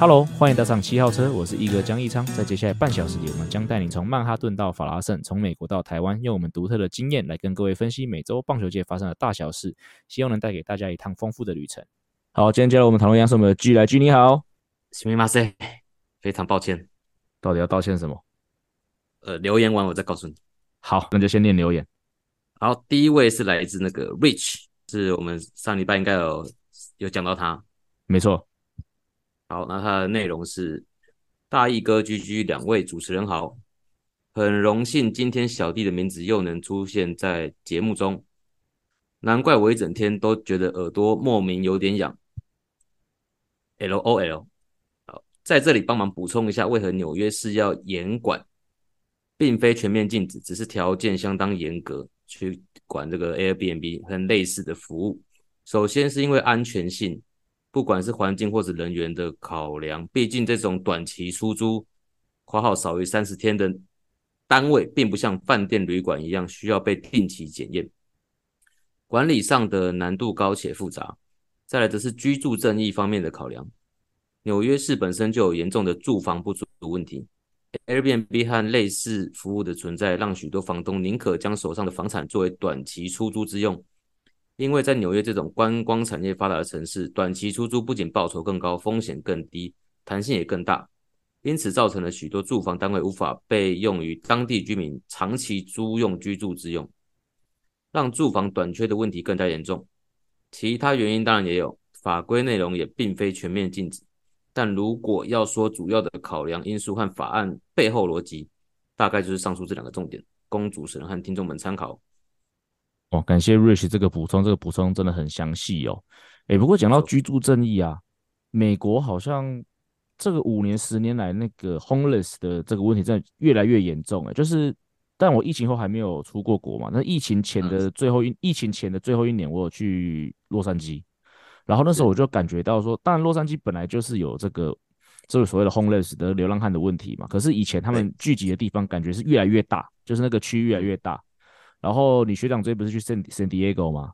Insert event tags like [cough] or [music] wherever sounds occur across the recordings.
Hello，欢迎搭上七号车，我是一哥江一昌。在接下来半小时里，我们将带你从曼哈顿到法拉盛，从美国到台湾，用我们独特的经验来跟各位分析每周棒球界发生的大小事，希望能带给大家一趟丰富的旅程。好，今天接下来我们讨论一样是我们的 G 来 G，你好，すみません，非常抱歉，[laughs] 到底要道歉什么？呃，留言完我再告诉你。好，那就先念留言。好，第一位是来自那个 Rich，是我们上礼拜应该有有讲到他，没错。 好，那它的内容是大义哥、居居两位主持人好，很荣幸今天小弟的名字又能出现在节目中，难怪我一整天都觉得耳朵莫名有点痒。LOL，好，在这里帮忙补充一下，为何纽约市要严管，并非全面禁止，只是条件相当严格去管这个 Airbnb 和类似的服务。首先是因为安全性。不管是环境或者人员的考量，毕竟这种短期出租（括号少于三十天）的单位，并不像饭店旅馆一样需要被定期检验，管理上的难度高且复杂。再来则是居住正义方面的考量，纽约市本身就有严重的住房不足的问题，Airbnb 和类似服务的存在，让许多房东宁可将手上的房产作为短期出租之用。因为在纽约这种观光产业发达的城市，短期出租不仅报酬更高，风险更低，弹性也更大，因此造成了许多住房单位无法被用于当地居民长期租用居住之用，让住房短缺的问题更加严重。其他原因当然也有，法规内容也并非全面禁止，但如果要说主要的考量因素和法案背后逻辑，大概就是上述这两个重点，供主持人和听众们参考。哦，感谢 Rich 这个补充，这个补充真的很详细哦。诶，不过讲到居住正义啊，美国好像这个五年、十年来那个 homeless 的这个问题真的越来越严重诶，就是，但我疫情后还没有出过国嘛。那疫情前的最后一，疫情前的最后一年，我有去洛杉矶，然后那时候我就感觉到说，当然洛杉矶本来就是有这个这个所谓的 homeless 的流浪汉的问题嘛。可是以前他们聚集的地方感觉是越来越大，就是那个区域越来越大。然后你学长最近不是去 san diego 吗？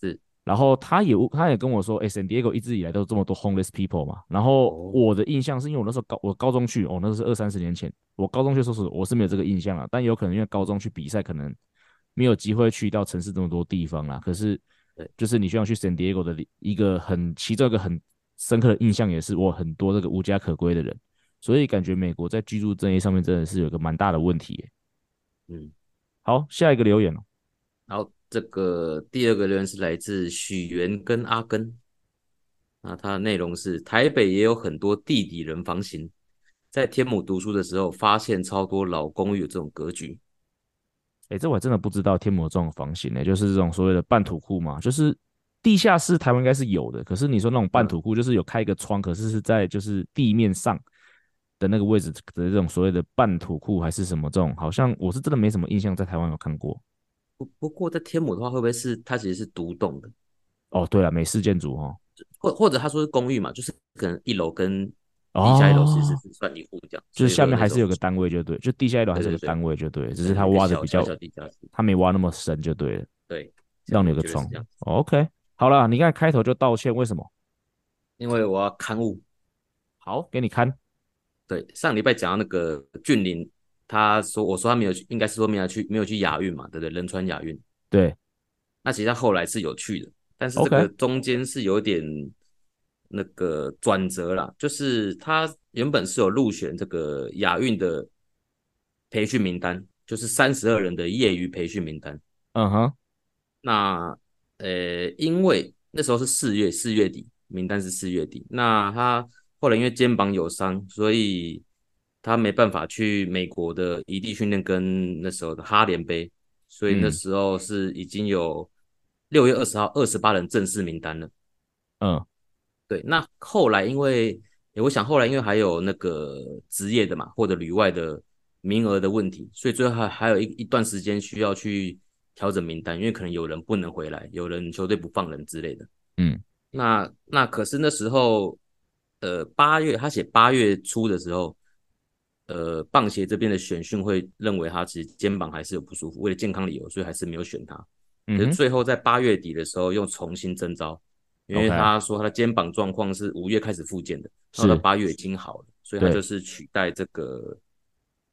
是，然后他也他也跟我说，哎，San Diego 一直以来都这么多 homeless people 嘛。然后我的印象是因为我那时候高我高中去，哦，那是二三十年前，我高中去说是我是没有这个印象啊。但有可能因为高中去比赛，可能没有机会去到城市这么多地方啦。可是，就是你学长去 San Diego 的一个很其中一个很深刻的印象，也是我很多这个无家可归的人。所以感觉美国在居住正义上面真的是有一个蛮大的问题耶。嗯。好，下一个留言哦。好，这个第二个留言是来自许源跟阿根。那它的内容是：台北也有很多地底人房型，在天母读书的时候，发现超多老公寓有这种格局。哎，这我还真的不知道天母这种房型呢，就是这种所谓的半土库嘛，就是地下室，台湾应该是有的。可是你说那种半土库，就是有开一个窗，可是是在就是地面上。的那个位置的这种所谓的半土库还是什么这种，好像我是真的没什么印象，在台湾有看过。不不过在天母的话，会不会是它其实是独栋的？哦，对了，美式建筑哦，或或者他说是公寓嘛，就是可能一楼跟地下一楼其实是算一户这样，哦，就是下面还是有个单位就对，就地下一楼还是有个单位就对，只是他挖的比较，他没挖那么深就对了。对，让你有个床。哦，OK，好了，你看开头就道歉，为什么？因为我要勘误。好，给你看。对，上礼拜讲到那个俊林，他说我说他没有去，应该是说没有去，没有去亚运嘛，对不对？仁川亚运。对，那其实他后来是有去的，但是这个中间是有点那个转折啦.就是他原本是有入选这个亚运的培训名单，就是三十二人的业余培训名单。嗯哼，那呃，因为那时候是四月，四月底，名单是四月底，那他。后来因为肩膀有伤，所以他没办法去美国的异地训练跟那时候的哈联杯，所以那时候是已经有六月二十号二十八人正式名单了。嗯，对。那后来因为，我想后来因为还有那个职业的嘛，或者旅外的名额的问题，所以最后还还有一一段时间需要去调整名单，因为可能有人不能回来，有人球队不放人之类的。嗯，那那可是那时候，呃，八月他写八月初的时候，呃，棒协这边的选训会认为他其实肩膀还是有不舒服，为了健康理由，所以还是没有选他。可是最后在八月底的时候又重新征召，因为他说他的肩膀状况是五月开始复健的，到了八月已经好了，所以他就是取代这个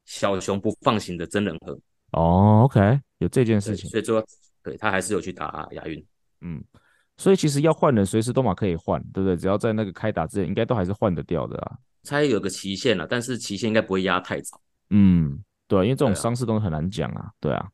小熊不放行的真人和。哦，OK，有这件事情，所以说对他还是有去打亚运。嗯，所以其实要换人，随时都嘛可以换，对不对？只要在那个开打之前，应该都还是换得掉的啊。猜有个期限了，但是期限应该不会压太早。嗯，对，因为这种伤势都很难讲啊。对啊，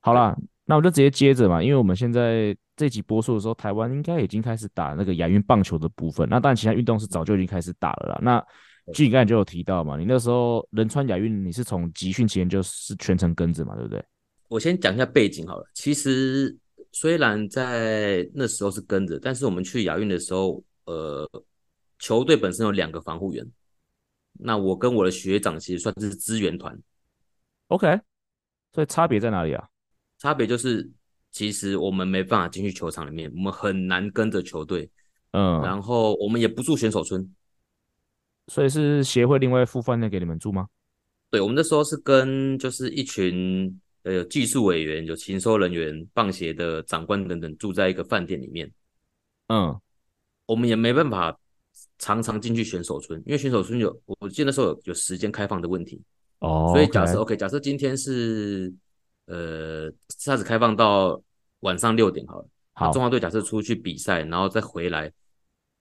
好啦。那我就直接接着嘛，因为我们现在这集播出的时候，台湾应该已经开始打那个亚运棒球的部分。那当然，其他运动是早就已经开始打了啦。那据你刚才就有提到嘛，你那时候仁川亚运，你是从集训期间就是全程跟着嘛，对不对？我先讲一下背景好了。其实虽然在那时候是跟着，但是我们去亚运的时候，呃，球队本身有两个防护员。那我跟我的学长其实算是支援团。OK，所以差别在哪里啊？差别就是，其实我们没办法进去球场里面，我们很难跟着球队，嗯，然后我们也不住选手村，所以是协会另外付饭店给你们住吗？对，我们那时候是跟就是一群呃有技术委员、有勤收人员、棒协的长官等等住在一个饭店里面，嗯，我们也没办法常常进去选手村，因为选手村有我记得那时候有有时间开放的问题，哦，所以假设 OK，假设今天是。呃，它只开放到晚上六点好了。好，中华队假设出去比赛，然后再回来，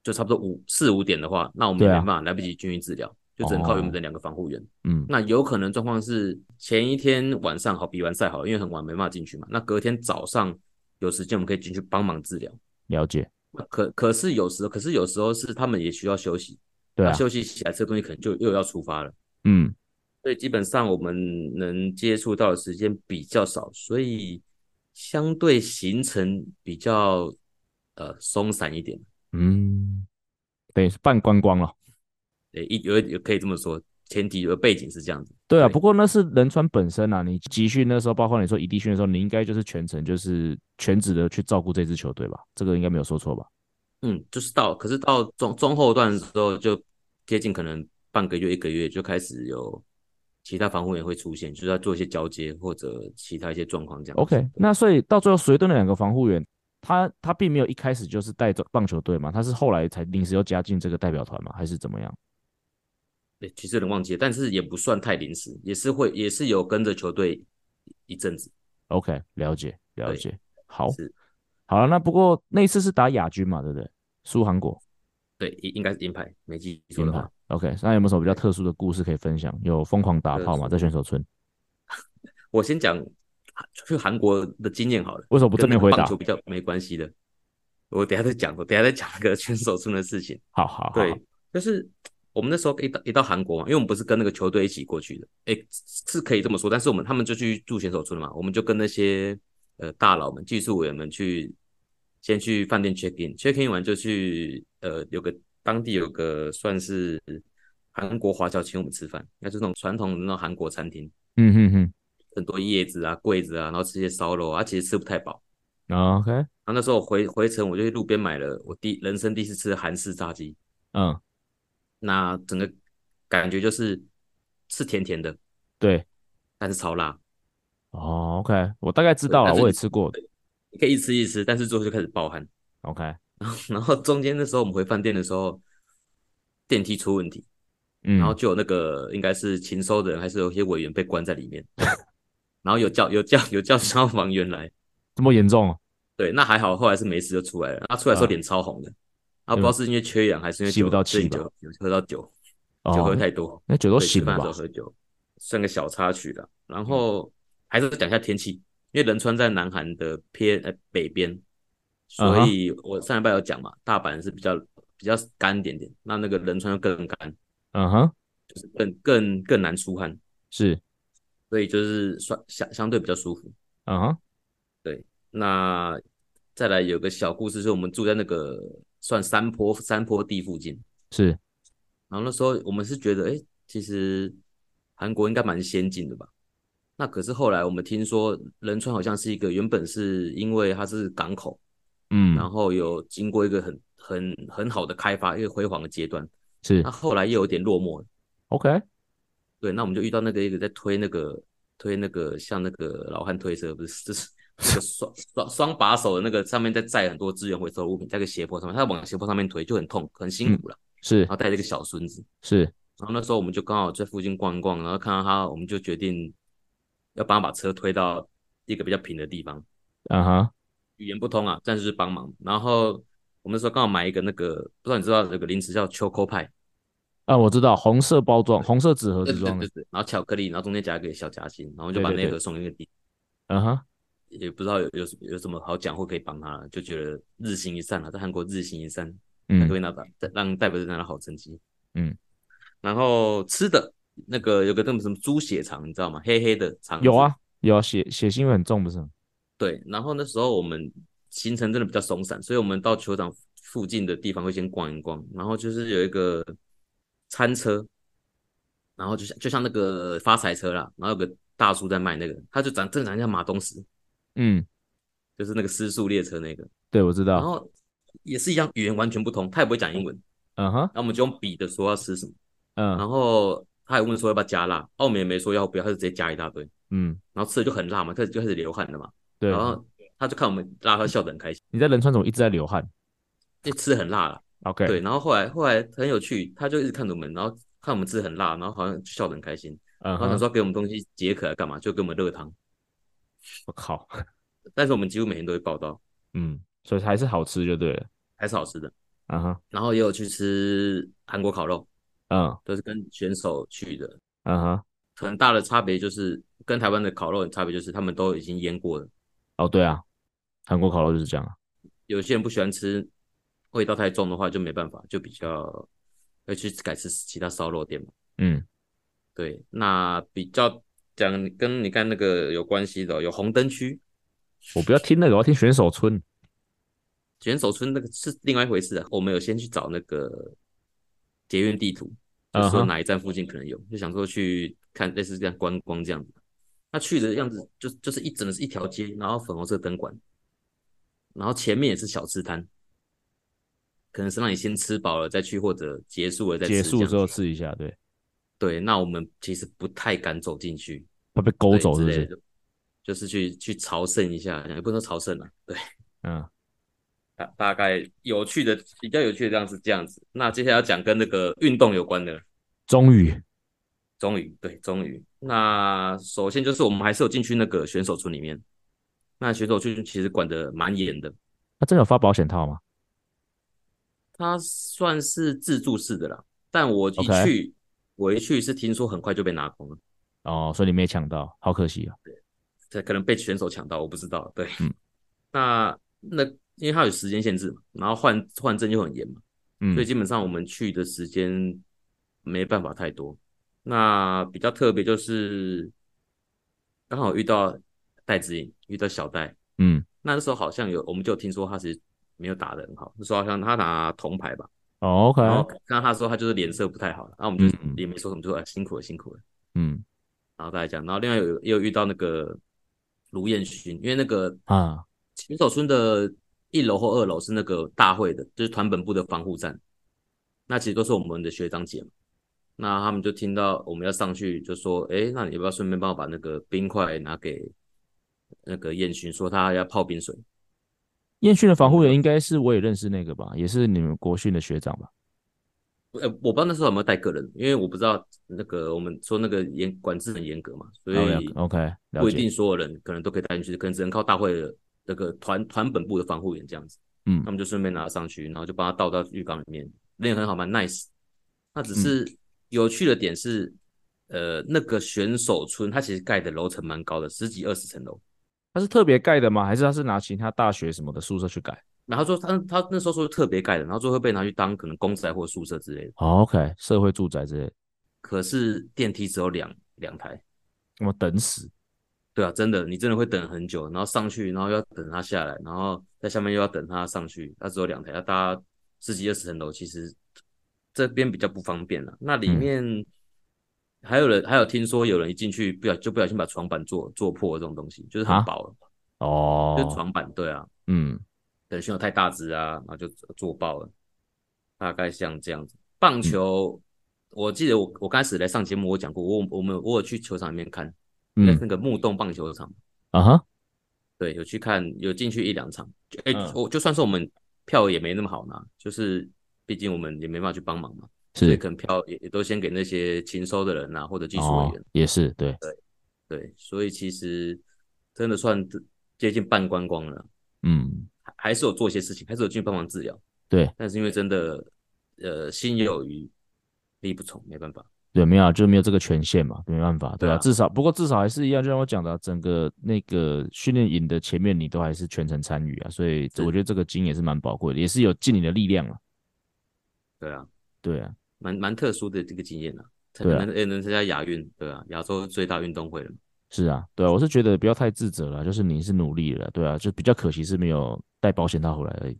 就差不多五四五点的话，那我们也没办法来不及均匀治疗，就只能靠我们的两个防护员。嗯，那有可能状况是前一天晚上好比完赛好，因为很晚没办法进去嘛。那隔天早上有时间，我们可以进去帮忙治疗。了解。可可是有时候，可是有时候是他们也需要休息。对啊。休息起来，这个东西可能就又要出发了。嗯。所以基本上我们能接触到的时间比较少，所以相对行程比较呃松散一点。嗯，等于，是半观光了。对，一有有可以这么说，前提有背景是这样子。对啊，不过那是仁川本身啊，你集训那时候，包括你说异地训的时候，你应该就是全程就是全职的去照顾这支球队吧？这个应该没有说错吧？嗯，就是到，可是到中中后段的时候，就接近可能半个月一个月就开始有。其他防护员会出现，就是要做一些交接或者其他一些状况这样。OK，那所以到最后随队的两个防护员，他他并没有一开始就是带着棒球队嘛，他是后来才临时又加进这个代表团嘛，还是怎么样？对，其实有点忘记了，但是也不算太临时，也是会也是有跟着球队一阵子。OK，了解了解，好，好了，那不过那次是打亚军嘛，对不对？输韩国。对，应应该是银牌，没记错的话。OK，那有没有什么比较特殊的故事可以分享？有疯狂打炮吗？在选手村？[laughs] 我先讲去韩国的经验好了。为什么不正面回答？棒球比较没关系的，我等下再讲。我等下再讲那个 [laughs] 选手村的事情。好好，好，对，就是我们那时候一到一到韩国嘛，因为我们不是跟那个球队一起过去的，哎，是可以这么说。但是我们他们就去住选手村了嘛，我们就跟那些呃大佬们、技术委员们去。先去饭店 check in，check in 完就去呃，有个当地有个算是韩国华侨请我们吃饭，那就是那种传统的那种韩国餐厅。嗯哼哼，很多叶子啊、柜子啊，然后吃些烧肉啊，其实吃不太饱。OK，然后那时候回回程，我就去路边买了我第人生第一次吃的韩式炸鸡。嗯，那整个感觉就是是甜甜的，对，但是超辣。哦，OK，我大概知道了，我也吃过。你可以一吃一吃，但是最后就开始爆汗。OK，然后 [laughs] 然后中间的时候我们回饭店的时候，电梯出问题，嗯，然后就有那个应该是勤收的人，还是有些委员被关在里面，[laughs] 然后有叫有叫有叫消防员来，这么严重？啊对，那还好，后来是没事就出来了。他出来的时候脸超红的，然后不知道是因为缺氧还是因为吸不到气酒，喝到酒，酒喝太多，那酒都醒了吧？喝酒算个小插曲了。然后还是讲一下天气。因为仁川在南韩的偏呃北边，所以我上礼拜有讲嘛，大阪是比较比较干一点点，那那个仁川就更干，嗯哼，就是更更更难出汗，是，所以就是算相相对比较舒服，嗯哼，对，那再来有个小故事，是我们住在那个算山坡山坡地附近，是，然后那时候我们是觉得，哎，其实韩国应该蛮先进的吧。那可是后来我们听说仁川好像是一个原本是因为它是港口，嗯，然后有经过一个很很很好的开发，一个辉煌的阶段，是。那后来又有点落寞了。OK，对，那我们就遇到那个一直在推那个推那个像那个老汉推车，不是，就是那个双双双把手的那个上面在载很多资源回收物品，在个斜坡上面，他往斜坡上面推就很痛，很辛苦了。嗯、是，然后带着一个小孙子，是。然后那时候我们就刚好在附近逛一逛，然后看到他，我们就决定要帮他把车推到一个比较平的地方。啊哈，语言不通啊，但是就是帮忙。然后我们那时候刚好买一个那个，不知道你知道这个零食叫 Choco 派啊？我知道，红色包装，红色纸盒子装的，然后巧克力，然后中间夹一个小夹心，然后就把那盒送一个弟。嗯哼，也不知道有有有什么好讲或可以帮他，就觉得日行一善啊，在韩国日行一善，嗯，可以拿到让代表队拿到好成绩，嗯。然后吃的那个有个那么什么猪血肠，你知道吗？黑黑的肠。有啊，有啊，血血腥味很重，不是？对。然后那时候我们行程真的比较松散，所以我们到球场附近的地方会先逛一逛。然后就是有一个餐车，然后就像就像那个发财车啦，然后有个大叔在卖那个，他就长正常像马东石，嗯，就是那个失速列车那个。对，我知道。然后也是一样，语言完全不通，他也不会讲英文。嗯哼。然后我们就用笔的说要吃什么。嗯，然后他还问说要不要加辣，澳门也没说要不要，他就直接加一大堆。嗯，然后吃的就很辣嘛，开始就开始流汗了嘛。对，然后他就看我们辣，他笑得很开心。你在仁川怎么一直在流汗？就吃的很辣了。OK，对，然后后来后来很有趣，他就一直看着我们，然后看我们吃的很辣，然后好像就笑得很开心。嗯，然后想说给我们东西解渴来干嘛？就给我们热汤。我靠！但是我们几乎每天都会报道。嗯，所以还是好吃就对了，还是好吃的。嗯哼，然后也有去吃韩国烤肉。嗯，都是跟选手去的。嗯哼，很大的差别就是跟台湾的烤肉的差别就是他们都已经腌过了。哦，对啊，韩国烤肉就是这样啊。有些人不喜欢吃味道太重的话，就没办法，就比较要去改吃其他烧肉店嘛。嗯，对，那比较讲跟你看那个有关系的，有红灯区。我不要听那个，我要听选手村。选手村那个是另外一回事啊。我们有先去找那个。捷运地图，就说哪一站附近可能有，uh huh. 就想说去看类似这样观光这样子。他去的样子就就是一整的是一条街，然后粉红色灯管，然后前面也是小吃摊，可能是让你先吃饱了再去，或者结束了再吃。结束之后吃一下，对对。那我们其实不太敢走进去，怕被勾走是不是？之类的，就是去去朝圣一下，也不能说朝圣了，对，[laughs] 嗯。大大概有趣的比较有趣的样子这样子，那接下来要讲跟那个运动有关的，终于，终于对，终于。那首先就是我们还是有进去那个选手村里面，那选手村其实管的蛮严的。他真的有发保险套吗？他算是自助式的啦，但我一去，Okay. 我一去是听说很快就被拿空了。哦，所以你没抢到，好可惜啊。对，可能被选手抢到，我不知道。对，嗯，那那。因为它有时间限制嘛，然后换换证又很严嘛，嗯，所以基本上我们去的时间没办法太多。那比较特别就是刚好遇到戴子颖，遇到小戴，嗯，那那时候好像有，我们就听说他是没有打的很好，那时候好像他拿铜牌吧，哦，OK，然后看到他说他就是脸色不太好，然后我们就也没说什么，就说、嗯、辛苦了辛苦了，嗯，然后大家讲，然后另外有也有遇到那个卢彦勋，因为那个啊选手村的。一楼或二楼是那个大会的，就是团本部的防护站。那其实都是我们的学长姐嘛。那他们就听到我们要上去，就说：“哎，那你要不要顺便帮我把那个冰块拿给那个彦勋，说他要泡冰水。”彦勋的防护员应该是我也认识那个吧，也是你们国训的学长吧？呃，我不知道那时候有没有带个人，因为我不知道那个我们说那个严管制很严格嘛，所以 OK 不一定所有人可能都可以带进去，可能只能靠大会的。那个团团本部的防护员这样子，嗯，他们就顺便拿上去，然后就把它倒到浴缸里面，练很好，蛮 nice。那只是有趣的点是，嗯、呃，那个选手村它其实盖的楼层蛮高的，十几二十层楼。他是特别盖的吗？还是他是拿其他大学什么的宿舍去盖？然后说他他那时候说是特别盖的，然后最后会被拿去当可能公宅或宿舍之类的。哦、OK，社会住宅之类的。可是电梯只有两两台，我等死。对啊，真的，你真的会等很久，然后上去，然后又要等他下来，然后在下面又要等他上去，他只有两台，要搭十几二十层楼，其实这边比较不方便了。那里面还有人还有听说有人一进去不小就不小心把床板坐坐破这种东西，就是很薄了哦，就床板对啊，嗯，等选手太大只啊，然后就坐爆了，大概像这样子。棒球，嗯、我记得我我刚开始来上节目我讲过，我我们我有去球场里面看，嗯，那个木洞棒球场，啊哈，对，有去看，有进去一两场，哎、欸，我、嗯、就算是我们票也没那么好拿，就是毕竟我们也没办法去帮忙嘛。所以可能票也也都先给那些勤收的人啊，或者技术人员、哦。也是，对对对，所以其实真的算接近半观光了。嗯，还是有做一些事情，还是有进去帮忙治疗。对，但是因为真的，呃，心有余力不从，没办法。对，没有，啊就没有这个权限嘛，没办法，对啊。至少，不过至少还是一样，就像我讲的，整个那个训练营的前面，你都还是全程参与啊，所以我觉得这个经验也是蛮宝贵的，也是有尽你的力量了。对啊，对啊。蛮蛮特殊的这个经验啊，才能能能参加亚运，对啊，亚洲最大运动会了。是啊，对啊，我是觉得不要太自责了，就是你是努力了，对啊，就比较可惜是没有带保险套回来而已。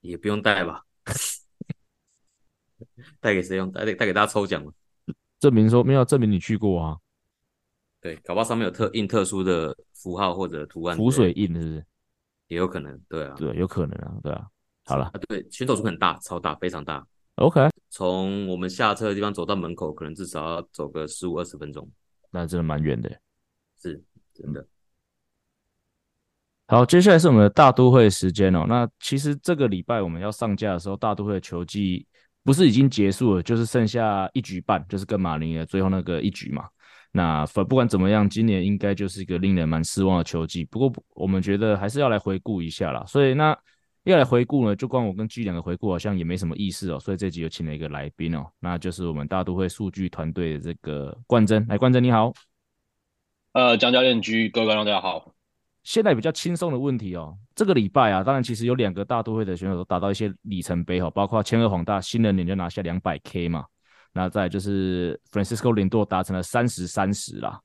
也不用带吧？[laughs] 带给谁用？带带给大家抽奖吗？[laughs] 证明说没有证明你去过啊？[laughs] 对，搞不好上面有特印特殊的符号或者图案，浮水印是不是？也有可能，对啊，对，有可能啊，对啊。好了，啊，对，选手数很大，超大，非常大。OK，从我们下车的地方走到门口，可能至少要走个十五二十分钟，那真的蛮远的，是真的。好，接下来是我们的大都会时间哦。那其实这个礼拜我们要上架的时候，大都会的球季不是已经结束了，就是剩下一局半，就是跟马林的最后那个一局嘛。那不管怎么样，今年应该就是一个令人蛮失望的球季。不过我们觉得还是要来回顾一下啦。所以那。要来回顾呢，就光我跟 G 两个回顾好像也没什么意思哦，所以这集又请了一个来宾哦，那就是我们大都会数据团队的这个冠真，来冠真你好，呃，江教练 G，各位观众大家好。现在比较轻松的问题哦，这个礼拜啊，当然其实有两个大都会的选手都达到一些里程碑哈，包括千鹤黄大新人年就拿下两百 K 嘛，那再就是 Francisco Lindor 达成了三十三十啦。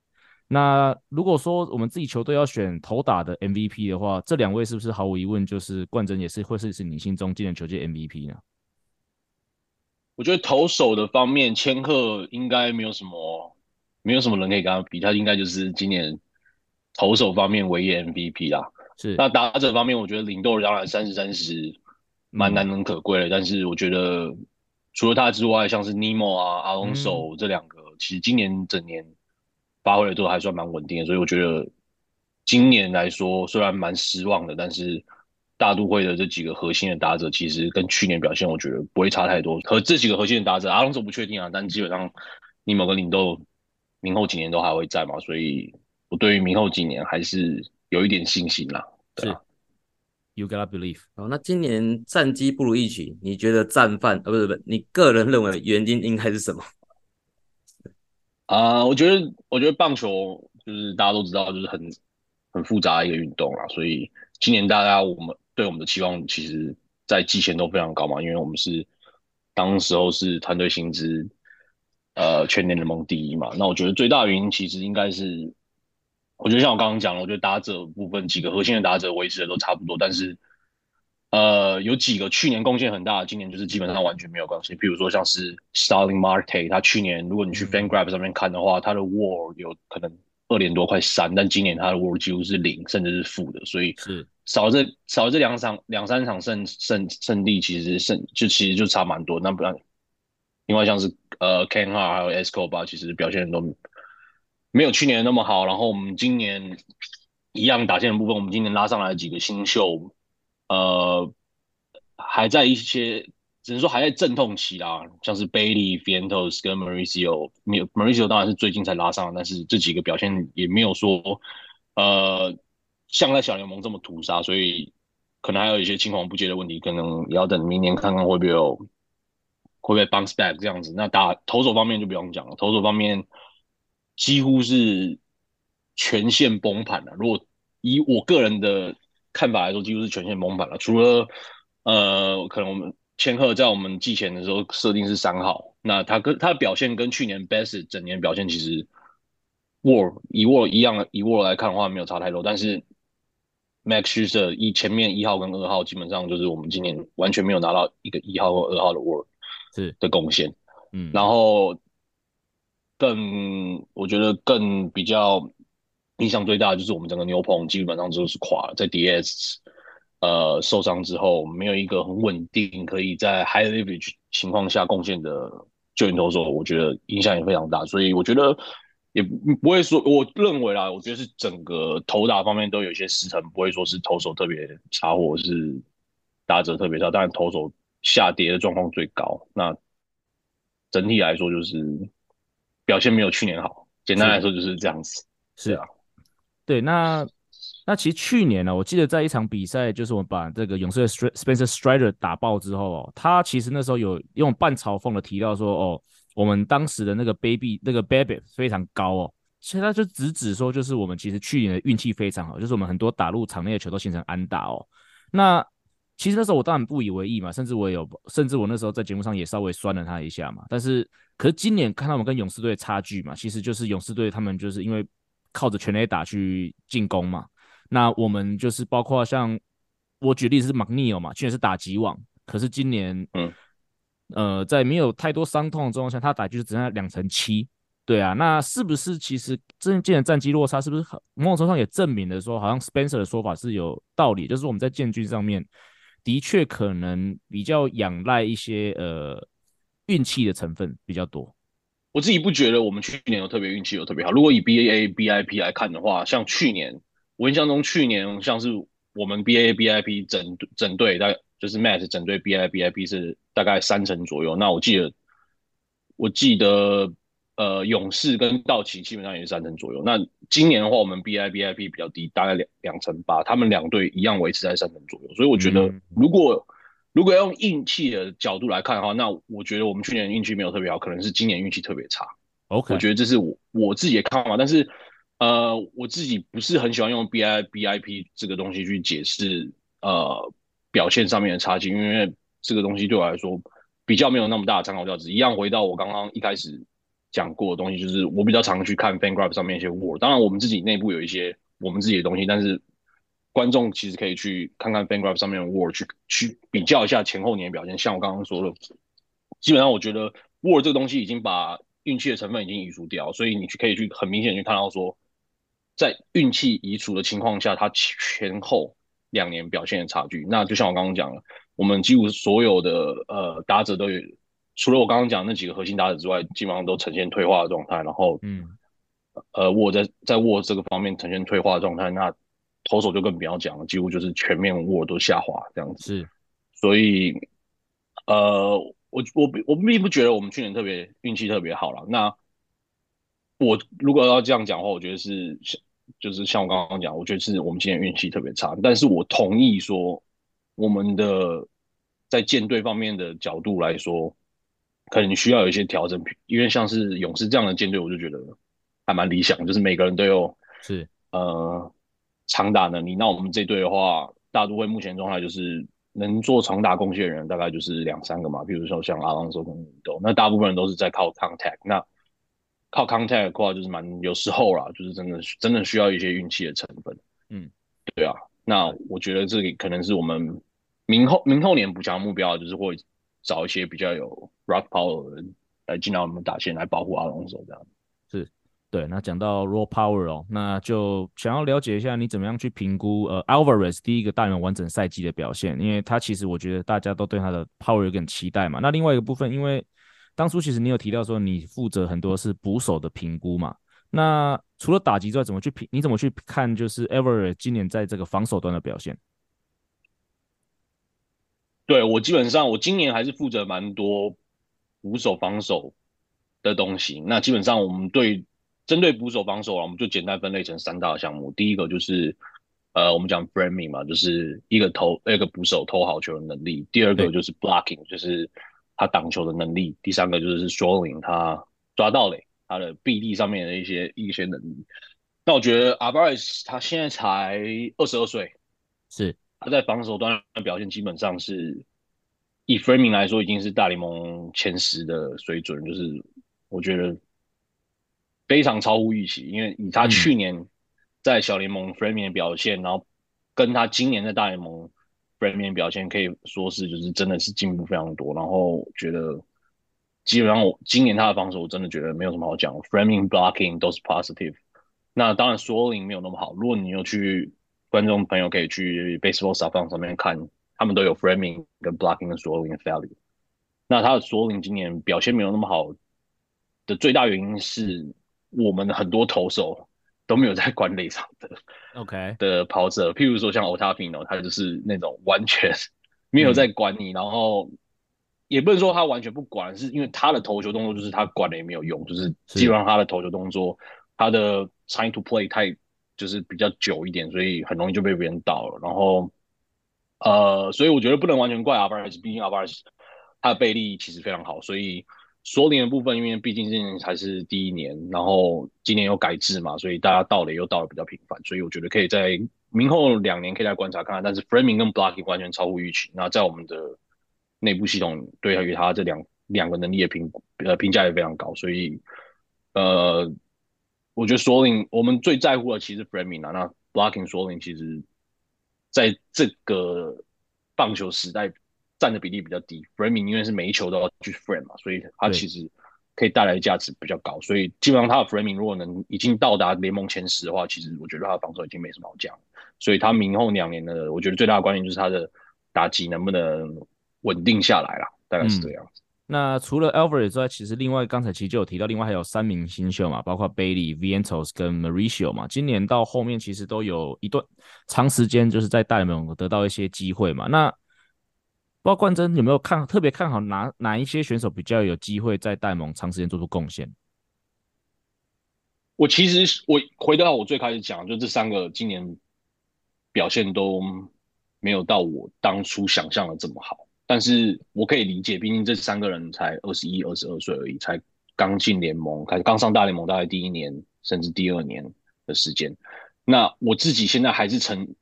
那如果说我们自己球队要选投打的 MVP 的话，这两位是不是毫无疑问就是冠真也是会是是你心中今年球界 MVP 呢？我觉得投手的方面，千鹤应该没有什么，没有什么人可以跟他比，他应该就是今年投手方面唯一 MVP 啦。是。那打者方面，我觉得林豆当然三十三十蛮难能可贵的，嗯，但是我觉得除了他之外，像是尼莫啊、阿隆手这两个，嗯，其实今年整年。发挥的都还算蛮稳定的，所以我觉得今年来说虽然蛮失望的，但是大都会的这几个核心的打者其实跟去年表现我觉得不会差太多。和这几个核心的打者，阿隆索不确定啊，但基本上尼某跟林豆明后几年都还会在嘛，所以我对于明后几年还是有一点信心啦。对。You gotta believe。好，那今年战绩不如预期，你觉得战犯呃不是不是，你个人认为原因应该是什么？啊、我觉得，我觉得棒球就是大家都知道，就是很很复杂的一个运动啦。所以今年大家我们对我们的期望，其实在季前都非常高嘛，因为我们是当时候是团队薪资呃全年联盟第一嘛。那我觉得最大的原因其实应该是，我觉得像我刚刚讲了，我觉得打者部分几个核心的打者维持的都差不多，但是。呃，有几个去年贡献很大的，今年就是基本上完全没有关系。比如说像是 Starling Marte，他去年如果你去 FanGraph 上面看的话，他的 WAR 有可能二点多快三，但今年他的 WAR 几乎是零，甚至是负的。所以是少了这少了这两场两三场胜胜胜利，其实胜就其实就差蛮多。那不然，另外像是呃 Ken 哈还有 Escobar，其实表现都没有去年那么好。然后我们今年一样打线的部分，我们今年拉上来几个新秀。呃，还在一些，只能说还在阵痛期啦，像是 Bailey、Vientos 跟 Mauricio，Mauricio 当然是最近才拉上，但是这几个表现也没有说，呃，像在小联盟这么屠杀，所以可能还有一些青黄不接的问题，可能也要等明年看看会不会有，会不会 bounce back 这样子。那打投手方面就不用讲了，投手方面几乎是全线崩盘了。如果以我个人的看法来说，几乎是全线崩盘了。除了呃，可能我们千鹤在我们季前的时候设定是三号，那他跟他的表现跟去年 Best 整年表现其实 WAR 以 WAR 一样，以 WAR 来看的话没有差太多。但是 Max Scherzer 一前面一号跟二号基本上就是我们今年完全没有拿到一个一号或二号的 WAR 是的贡献。嗯，然后更我觉得更比较影响最大的就是我们整个牛棚基本上就是垮了，在 DS 呃受伤之后，没有一个很稳定可以在 high leverage 情况下贡献的救援投手，我觉得影响也非常大。所以我觉得也不会说，我认为啦，我觉得是整个投打方面都有一些失衡，不会说是投手特别差，或者是打者特别差，当然投手下跌的状况最高。那整体来说就是。表现没有去年好，简单来说就是这样子。是啊，对，那那其实去年呢、我记得在一场比赛，就是我们把这个勇士的 Spencer Strider 打爆之后哦，他其实那时候有用半嘲讽的提到说，哦，我们当时的那个 baby 那个 baby 非常高哦，其实他就直指说，就是我们其实去年的运气非常好，就是我们很多打入场内的球都形成安打哦。那其实那时候我当然不以为意嘛，甚至我有，甚至我那时候在节目上也稍微酸了他一下嘛，但是。可是今年看到我们跟勇士队的差距嘛，其实就是勇士队他们就是因为靠着全垒打去进攻嘛。那我们就是包括像我举例是 McNeil 嘛，去年是打击网，可是今年嗯呃在没有太多伤痛的状况下，他打就是只剩下两成七。对啊，那是不是其实这今年战绩落差是不是某种程度上也证明了说，好像 Spencer 的说法是有道理，就是我们在建军上面的确可能比较仰赖一些呃。运气的成分比较多，我自己不觉得我们去年有特别运气有特别好。如果以 B A B I P 来看的话，像去年，我印象中去年像是我们 B A B I P 整整队大概就是 Matt 整队 B A B I P 是大概三成左右。那我记得，我记得呃勇士跟道奇基本上也是三成左右。那今年的话，我们 B I B I P 比较低，大概两两成八，他们两队一样维持在三成左右。所以我觉得如果、嗯如果要用运气的角度来看的话，那我觉得我们去年运气没有特别好，可能是今年运气特别差。OK，我觉得这是我我自己的看法，但是呃，我自己不是很喜欢用 BIP BIP 这个东西去解释呃表现上面的差距，因为这个东西对我来说比较没有那么大的参考价值。一样回到我刚刚一开始讲过的东西，就是我比较常去看 FanGraph 上面一些 Word，当然我们自己内部有一些我们自己的东西，但是。观众其实可以去看看 FanGraph 上面的 WAR，去去比较一下前后年的表现。像我刚刚说的，基本上我觉得 WAR 这个东西已经把运气的成分已经移除掉，所以你去可以去很明显去看到说，在运气移除的情况下，它前后两年表现的差距。那就像我刚刚讲了，我们几乎所有的呃打者都有，除了我刚刚讲那几个核心打者之外，基本上都呈现退化的状态。然后，嗯，呃，WAR 在在 WAR 这个方面呈现退化的状态，那。投手就更不要讲了，几乎就是全面 WAR 都下滑这样子。是，所以，呃，我我我并不觉得我们去年特别运气特别好了。那我如果要这样讲的话，我觉得是像就是像我刚刚讲，我觉得是我们今年运气特别差。但是我同意说，我们的在舰队方面的角度来说，可能需要有一些调整。因为像是勇士这样的舰队，我就觉得还蛮理想，就是每个人都有是呃。长打能力，那我们这队的话，大都会目前状态就是能做长打贡献的人大概就是两三个嘛，比如说像阿朗索跟米都，那大部分人都是在靠 contact，那靠 contact 的话就是蛮有时候啦，就是真的真的需要一些运气的成分。嗯，对啊，那我觉得这里可能是我们明后明后年补强目标，就是会找一些比较有 rock power 的人来进到我们打线来保护阿隆索这样。对，那讲到 raw power 哦，那就想要了解一下你怎么样去评估呃 Alvarez 第一个大联盟完整赛季的表现，因为他其实我觉得大家都对他的 power 有点期待嘛。那另外一个部分，因为当初其实你有提到说你负责很多是捕手的评估嘛，那除了打击之外，怎么去评？你怎么去看就是 Alvarez 今年在这个防守端的表现？对，我基本上我今年还是负责蛮多捕手防守的东西，那基本上我们对。针对捕手防守啊，我们就简单分类成三大项目。第一个就是，呃，我们讲 framing 嘛，就是一个投一个捕手投好球的能力。第二个就是 blocking，就是他挡球的能力。第三个就是 strolling，他抓到垒，他的臂力上面的一些一些能力。那我觉得 Alvarez 他现在才二十二岁，是他在防守端的表现基本上是以 framing 来说，已经是大联盟前十的水准，就是我觉得。非常超乎预期，因为以他去年在小联盟 framing 的表现，嗯、然后跟他今年在大联盟 framing 的表现，可以说是就是真的是进步非常多。然后觉得基本上我今年他的防守我真的觉得没有什么好讲，framing blocking 都是 positive。那当然 swallowing 没有那么好。如果你有去观众朋友可以去 baseball Savant 上面看，他们都有 framing 跟 blocking 跟 swallowing value。那他的 swallowing 今年表现没有那么好的最大原因是我们的很多投手都没有在管垒上的 OK 的跑者，譬如说像 Ottavino，他就是那种完全 [laughs] 没有在管你，嗯、然后也不能说他完全不管，是因为他的投球动作就是他管了也没有用，就是基本上他的投球动作，他的 time to play 太就是比较久一点，所以很容易就被别人倒了。然后呃，所以我觉得不能完全怪 Alvarez，毕竟 Alvarez 他的背力其实非常好，所以。锁领的部分，因为毕竟今年才是第一年，然后今年又改制嘛，所以大家到了又到的比较频繁，所以我觉得可以在明后两年可以来观察看看。但是 framing 跟 blocking 完全超乎预期，那在我们的内部系统对于他这两两个能力的评呃评价也非常高，所以呃，我觉得锁领我们最在乎的其实 framing 啊，那 blocking 锁领其实在这个棒球时代。占的比例比较低，framing 因为是每一球都要去 frame 嘛，所以他其实可以带来的价值比较高。所以基本上他的 framing 如果能已经到达联盟前十的话，其实我觉得他的防守已经没什么好讲。所以他明后两年的，我觉得最大的关键就是他的打击能不能稳定下来啦，大概是这样子。嗯、那除了 Alvarez 之外，其实另外刚才其实就有提到，另外还有三名新秀嘛，包括 Bailey、Vientos 跟 Mauricio 嘛，今年到后面其实都有一段长时间就是在大联盟得到一些机会嘛。那不知道冠真有没有看特别看好哪哪一些选手比较有机会在大联盟长时间做出贡献？我其实我回到我最开始讲，就这三个今年表现都没有到我当初想象的这么好，但是我可以理解，毕竟这三个人才二十一、二十二岁而已，才刚进联盟，开始刚上大联盟，大概第一年甚至第二年的时间。那我自己现在还是呈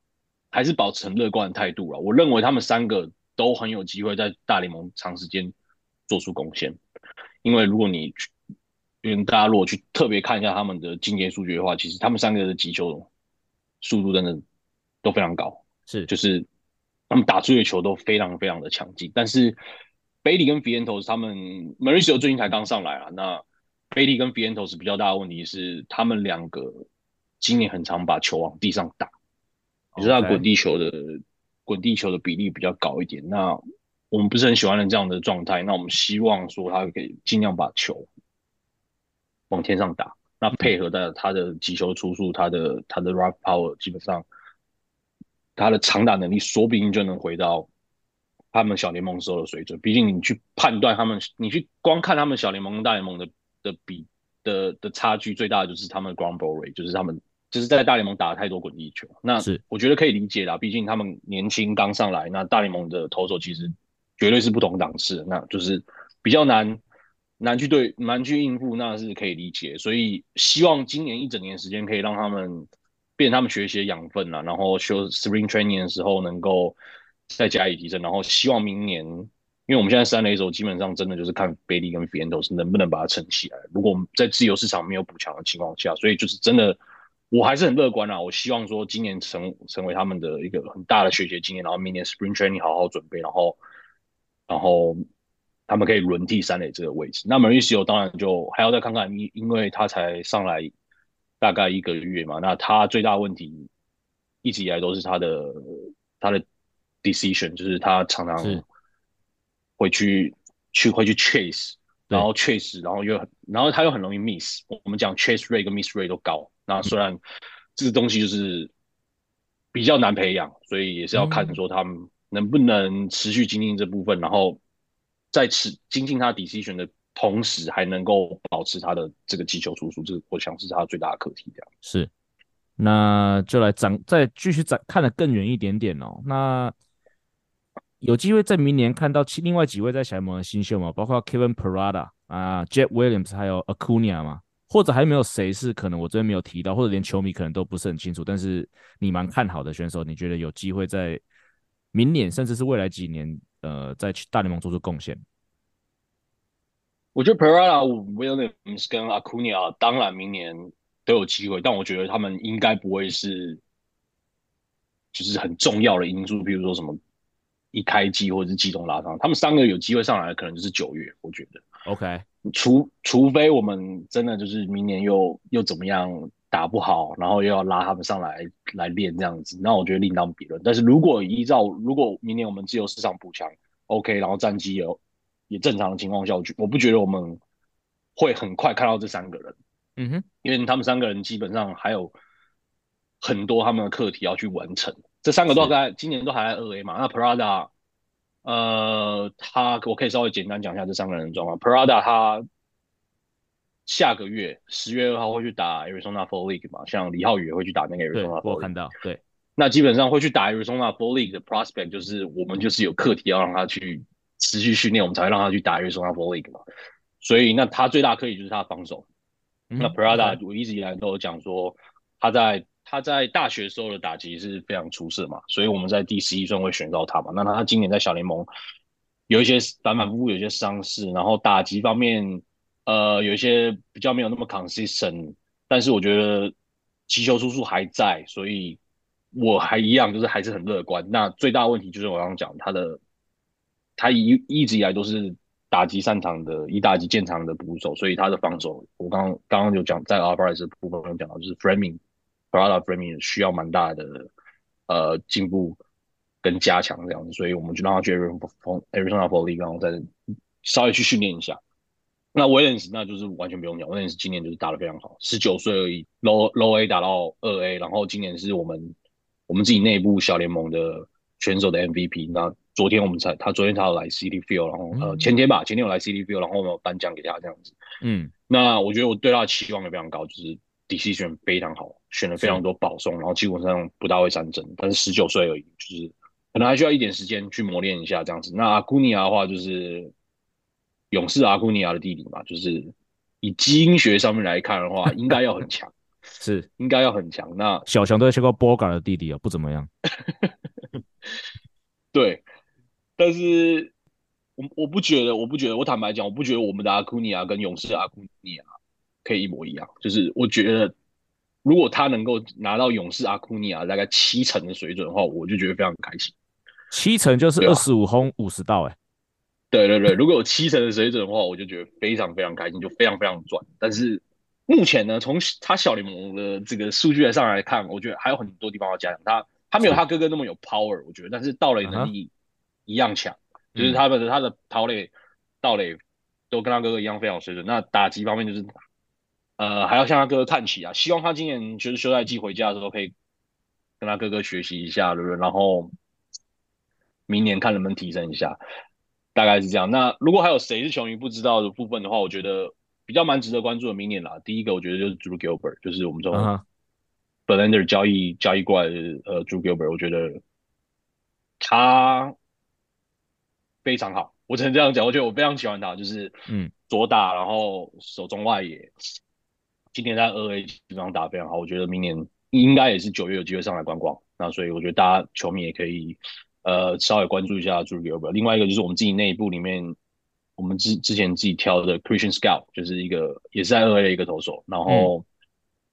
还是保持乐观的态度了，我认为他们三个。都很有机会在大联盟长时间做出贡献，因为如果你去，因为大家如果去特别看一下他们的进阶数据的话，其实他们三个的击球速度真的都非常高，是就是他们打出的球都非常非常的强劲。但是 Bailey 跟 Vientos 他们 Mauricio 最近才刚上来啊，那 Bailey 跟 Vientos 比较大的问题是，他们两个今年很常把球往地上打，也是他滚地球的。滚地球的比例比较高一点，那我们不是很喜欢的这样的状态。那我们希望说他可以尽量把球往天上打，那配合的他的击球出速，他的他的 rough power，基本上他的长打能力说不定就能回到他们小联盟时候的水准。毕竟你去判断他们，你去光看他们小联盟跟大联盟的的比的的差距，最大的就是他们的 ground ball rate，就是他们。就是在大联盟打了太多滚地球，那是我觉得可以理解啦。毕竟他们年轻刚上来，那大联盟的投手其实绝对是不同档次，那就是比较难难去对难去应付，那是可以理解。所以希望今年一整年时间可以让他们变他们学习的养分啦，然后修 spring training 的时候能够再加以提升，然后希望明年，因为我们现在三垒手基本上真的就是看 Bailey 跟 Vientos 能不能把它撑起来。如果我们在自由市场没有补强的情况下，所以就是真的。我还是很乐观啊，我希望说今年成成为他们的一个很大的学习经验，然后明年 Spring Training 好好准备，然后然后他们可以轮替三垒这个位置。那 Mauricio 当然就还要再看看，因因为他才上来大概一个月嘛，那他最大问题一直以来都是他的他的 decision，就是他常常会去去会去 chase，然后 chase，然后又然后他又很容易 miss。我们讲 chase rate 跟 miss rate 都高。那虽然这个东西就是比较难培养，所以也是要看说他们能不能持续精进这部分，然后在持精进他 decision 的同时，还能够保持他的这个击球出速，这个我想是他最大的课题。这样是，那就来展再继续展看得更远一点点哦。那有机会在明年看到其另外几位在小联盟的新秀嘛，包括 Kevin Parada 啊，Jett Williams，还有 Acuna 嘛。或者还没有谁是可能我这边没有提到，或者连球迷可能都不是很清楚，但是你蛮看好的选手，你觉得有机会在明年甚至是未来几年，呃，在大联盟做出贡献？我觉得 Parada、Williams 跟 Acuna 当然明年都有机会，但我觉得他们应该不会是就是很重要的因素，比如说什么一开季或者是季中拉伤，他们三个有机会上来，可能就是九月。我觉得，OK，除除非我们真的就是明年又又怎么样打不好，然后又要拉他们上来来练这样子，那我觉得另当别论。但是如果依照如果明年我们自由市场补强，OK，然后战绩也也正常的情况下，我我不觉得我们会很快看到这三个人。嗯哼，因为他们三个人基本上还有很多他们的课题要去完成。这三个都在今年都还在二 A 嘛？那 Prada，呃，他我可以稍微简单讲一下这三个人的状况。Prada 他下个月十月二号会去打 Arizona Fall League 嘛？像李浩宇也会去打那个 Arizona Fall League。我看到，对。那基本上会去打 Arizona Fall League 的 prospect 就是我们就是有课题要让他去持续训练，我们才会让他去打 Arizona Fall League 嘛。所以那他最大课题就是他的防守。嗯、那 Prada 我一直以来都有讲说他在。他在大学时候的打击是非常出色嘛，所以我们在第十一顺会选到他嘛。那他今年在小联盟有一些反反复复，有些伤势，然后打击方面，呃，有一些比较没有那么 consistent。但是我觉得击球出数还在，所以我还一样就是还是很乐观。那最大问题就是我刚刚讲他的，他一一直以来都是打击擅长的，以打击见长的捕手，所以他的防守，我刚刚刚刚就讲在 Alvarez 部分有讲到，就是 framing。Prada framing 需要蛮大的呃进步跟加强这样子，所以我们就让他去 Arizona League，然后再稍微去训练一下。那 Williams 那就是完全不用讲，Williams 今年就是打得非常好，十九岁而已，Low Low A 打到二 A，然后今年是我们我们自己内部小联盟的选手的 MVP。那昨天我们才他昨天他有来 Citi Field，然后呃前天吧，前天有来 Citi Field，然后我们有颁奖给他这样子。嗯，那我觉得我对他的期望也非常高，就是 decision 非常好。选了非常多保送，然后基本上不大会三振，但是十九岁而已，就是可能还需要一点时间去磨练一下这样子。那阿库尼亚的话，就是勇士阿库尼亚的弟弟嘛，就是以基因学上面来看的话，[laughs] 应该要很强，是应该要很强。那小强都在学过波卡的弟弟啊，不怎么样。[laughs] 对，但是我我不觉得，我不觉得，我坦白讲，我不觉得我们的阿库尼亚跟勇士阿库尼亚可以一模一样，就是我觉得。如果他能够拿到勇士阿库尼亚大概七成的水准的话，我就觉得非常开心。七成就是二十五轰五十盗，哎，对对对，如果有七成的水准的话，我就觉得非常非常开心，就非常非常赚。但是目前呢，从他小联盟的这个数据来上来看，我觉得还有很多地方要加强。他他没有他哥哥那么有 power，我觉得，但是盗垒能力一样强，就是他们的他的跑垒盗垒都跟他哥哥一样非常有水准。那打击方面就是。呃，还要向他哥哥看齐啊！希望他今年就是休赛季回家的时候，可以跟他哥哥学习一下，对不对？然后明年看能不能提升一下，大概是这样。那如果还有谁是球迷不知道的部分的话，我觉得比较蛮值得关注的。明年啦，第一个我觉得就是 Drew Gilbert，就是我们从 Verlander 交易交易过来的呃 Drew Gilbert，我觉得他非常好。我只能这样讲，我觉得我非常喜欢他，就是嗯，左打，然后手中外野。今年在二 A 基本上打得非常好，我觉得明年应该也是九月有机会上来观光。那所以我觉得大家球迷也可以呃稍微关注一下 Drew Gilbert。另外一个就是我们自己内部里面，我们之之前自己挑的 Christian Scout，就是一个也是在二 A 的一个投手，然后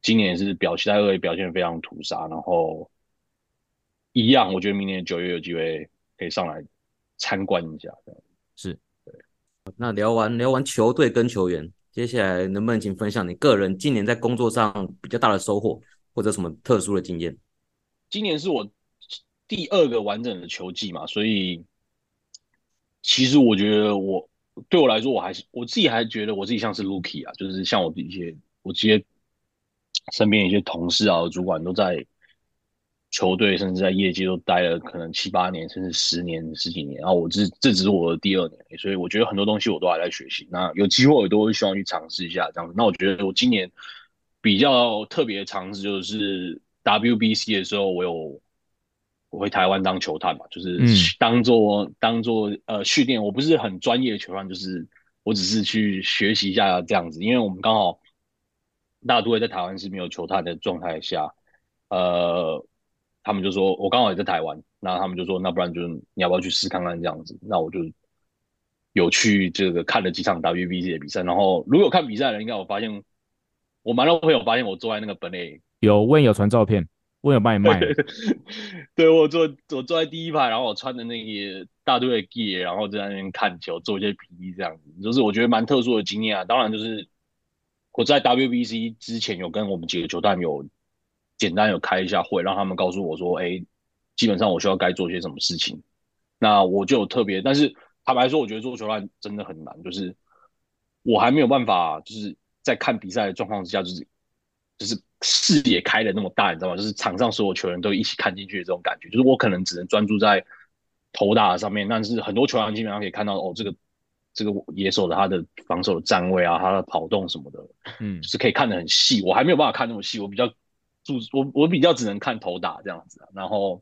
今年也是表现在二 A 表现非常屠杀，然后一样，我觉得明年九月有机会可以上来参观一下。这样是对。那聊完聊完球队跟球员。接下来能不能请分享你个人今年在工作上比较大的收获，或者什么特殊的经验？今年是我第二个完整的球季嘛，所以其实我觉得我对我来说，我还是我自己还觉得我自己像是 Lucky 啊，就是像我一些我这些身边一些同事啊、主管都在。球队甚至在业界都待了可能七八年，甚至十年、十几年。然后我这这只是我的第二年，所以我觉得很多东西我都还在学习。那有机会我都会希望去尝试一下这样子。那我觉得我今年比较特别的尝试就是 WBC 的时候，我有我回台湾当球探嘛，就是当做、嗯、当做呃训练。我不是很专业的球探，就是我只是去学习一下这样子。因为我们刚好大都会在台湾是没有球探的状态下，呃。他们就说，我刚好也在台湾，那他们就说，那不然就是你要不要去试看看这样子？那我就有去这个看了几场 WBC 的比赛，然后如果有看比赛的人，应该我发现，我蛮多朋友发现我坐在那个本垒，有问有传照片，问有帮你卖。[laughs] 对，我坐我坐在第一排，然后我穿的那个大队的 gear，然后在那边看球，做一些 PE 这样子，就是我觉得蛮特殊的经验啊。当然，就是我在 WBC 之前有跟我们几个球探有简单有开一下会，让他们告诉我说，哎，基本上我需要该做些什么事情。那我就有特别，但是坦白说，我觉得做球探真的很难，就是我还没有办法，就是在看比赛的状况之下，就是。就是视野开的那么大，你知道吗？就是场上所有球员都一起看进去的这种感觉。就是我可能只能专注在投打上面，但是很多球员基本上可以看到哦，这个这个野手的他的防守的站位啊，他的跑动什么的，嗯，就是可以看得很细。我还没有办法看那么细，我比较注我我比较只能看投打这样子啊。然后